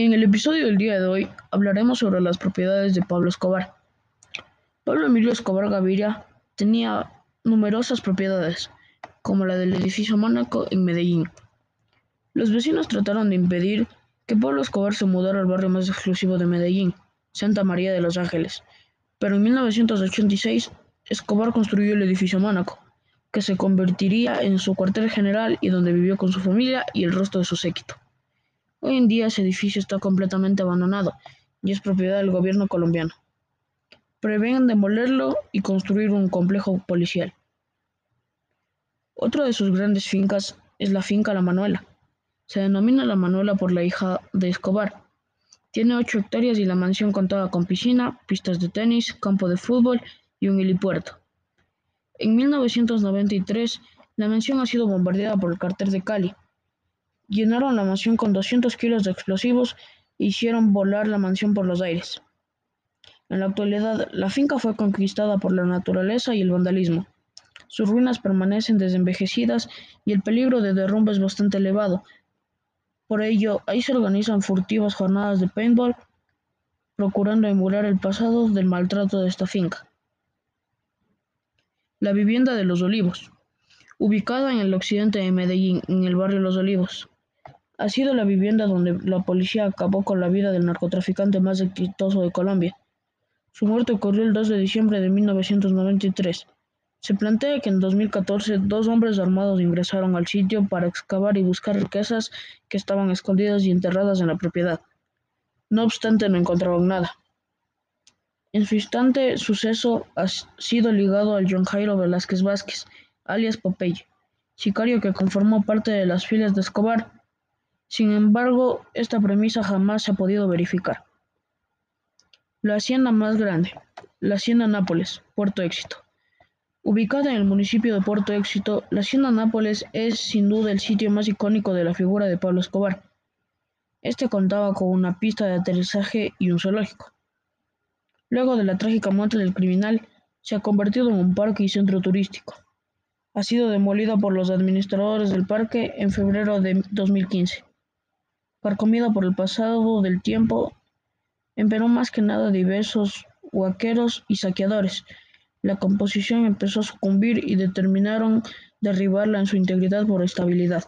En el episodio del día de hoy hablaremos sobre las propiedades de Pablo Escobar. Pablo Emilio Escobar Gaviria tenía numerosas propiedades, como la del edificio Mónaco en Medellín. Los vecinos trataron de impedir que Pablo Escobar se mudara al barrio más exclusivo de Medellín, Santa María de los Ángeles, pero en 1986 Escobar construyó el edificio Mónaco, que se convertiría en su cuartel general y donde vivió con su familia y el resto de su séquito. Hoy en día ese edificio está completamente abandonado y es propiedad del gobierno colombiano. Prevén demolerlo y construir un complejo policial. Otra de sus grandes fincas es la finca La Manuela. Se denomina La Manuela por la hija de Escobar. Tiene 8 hectáreas y la mansión contaba con piscina, pistas de tenis, campo de fútbol y un helipuerto. En 1993, la mansión ha sido bombardeada por el cártel de Cali. Llenaron la mansión con 200 kilos de explosivos e hicieron volar la mansión por los aires. En la actualidad, la finca fue conquistada por la naturaleza y el vandalismo. Sus ruinas permanecen desenvejecidas y el peligro de derrumbe es bastante elevado. Por ello, ahí se organizan furtivas jornadas de paintball, procurando emular el pasado del maltrato de esta finca. La vivienda de los Olivos, ubicada en el occidente de Medellín, en el barrio Los Olivos. Ha sido la vivienda donde la policía acabó con la vida del narcotraficante más exitoso de Colombia. Su muerte ocurrió el 2 de diciembre de 1993. Se plantea que en 2014 dos hombres armados ingresaron al sitio para excavar y buscar riquezas que estaban escondidas y enterradas en la propiedad. No obstante, no encontraron nada. En su instante suceso ha sido ligado al John Jairo Velázquez Vázquez, alias Popeye, sicario que conformó parte de las filas de Escobar. Sin embargo, esta premisa jamás se ha podido verificar. La hacienda más grande, la Hacienda Nápoles, Puerto Éxito. Ubicada en el municipio de Puerto Éxito, la Hacienda Nápoles es sin duda el sitio más icónico de la figura de Pablo Escobar. Este contaba con una pista de aterrizaje y un zoológico. Luego de la trágica muerte del criminal, se ha convertido en un parque y centro turístico. Ha sido demolida por los administradores del parque en febrero de 2015. Carcomida por el pasado del tiempo, empero más que nada diversos huaqueros y saqueadores. La composición empezó a sucumbir y determinaron derribarla en su integridad por estabilidad.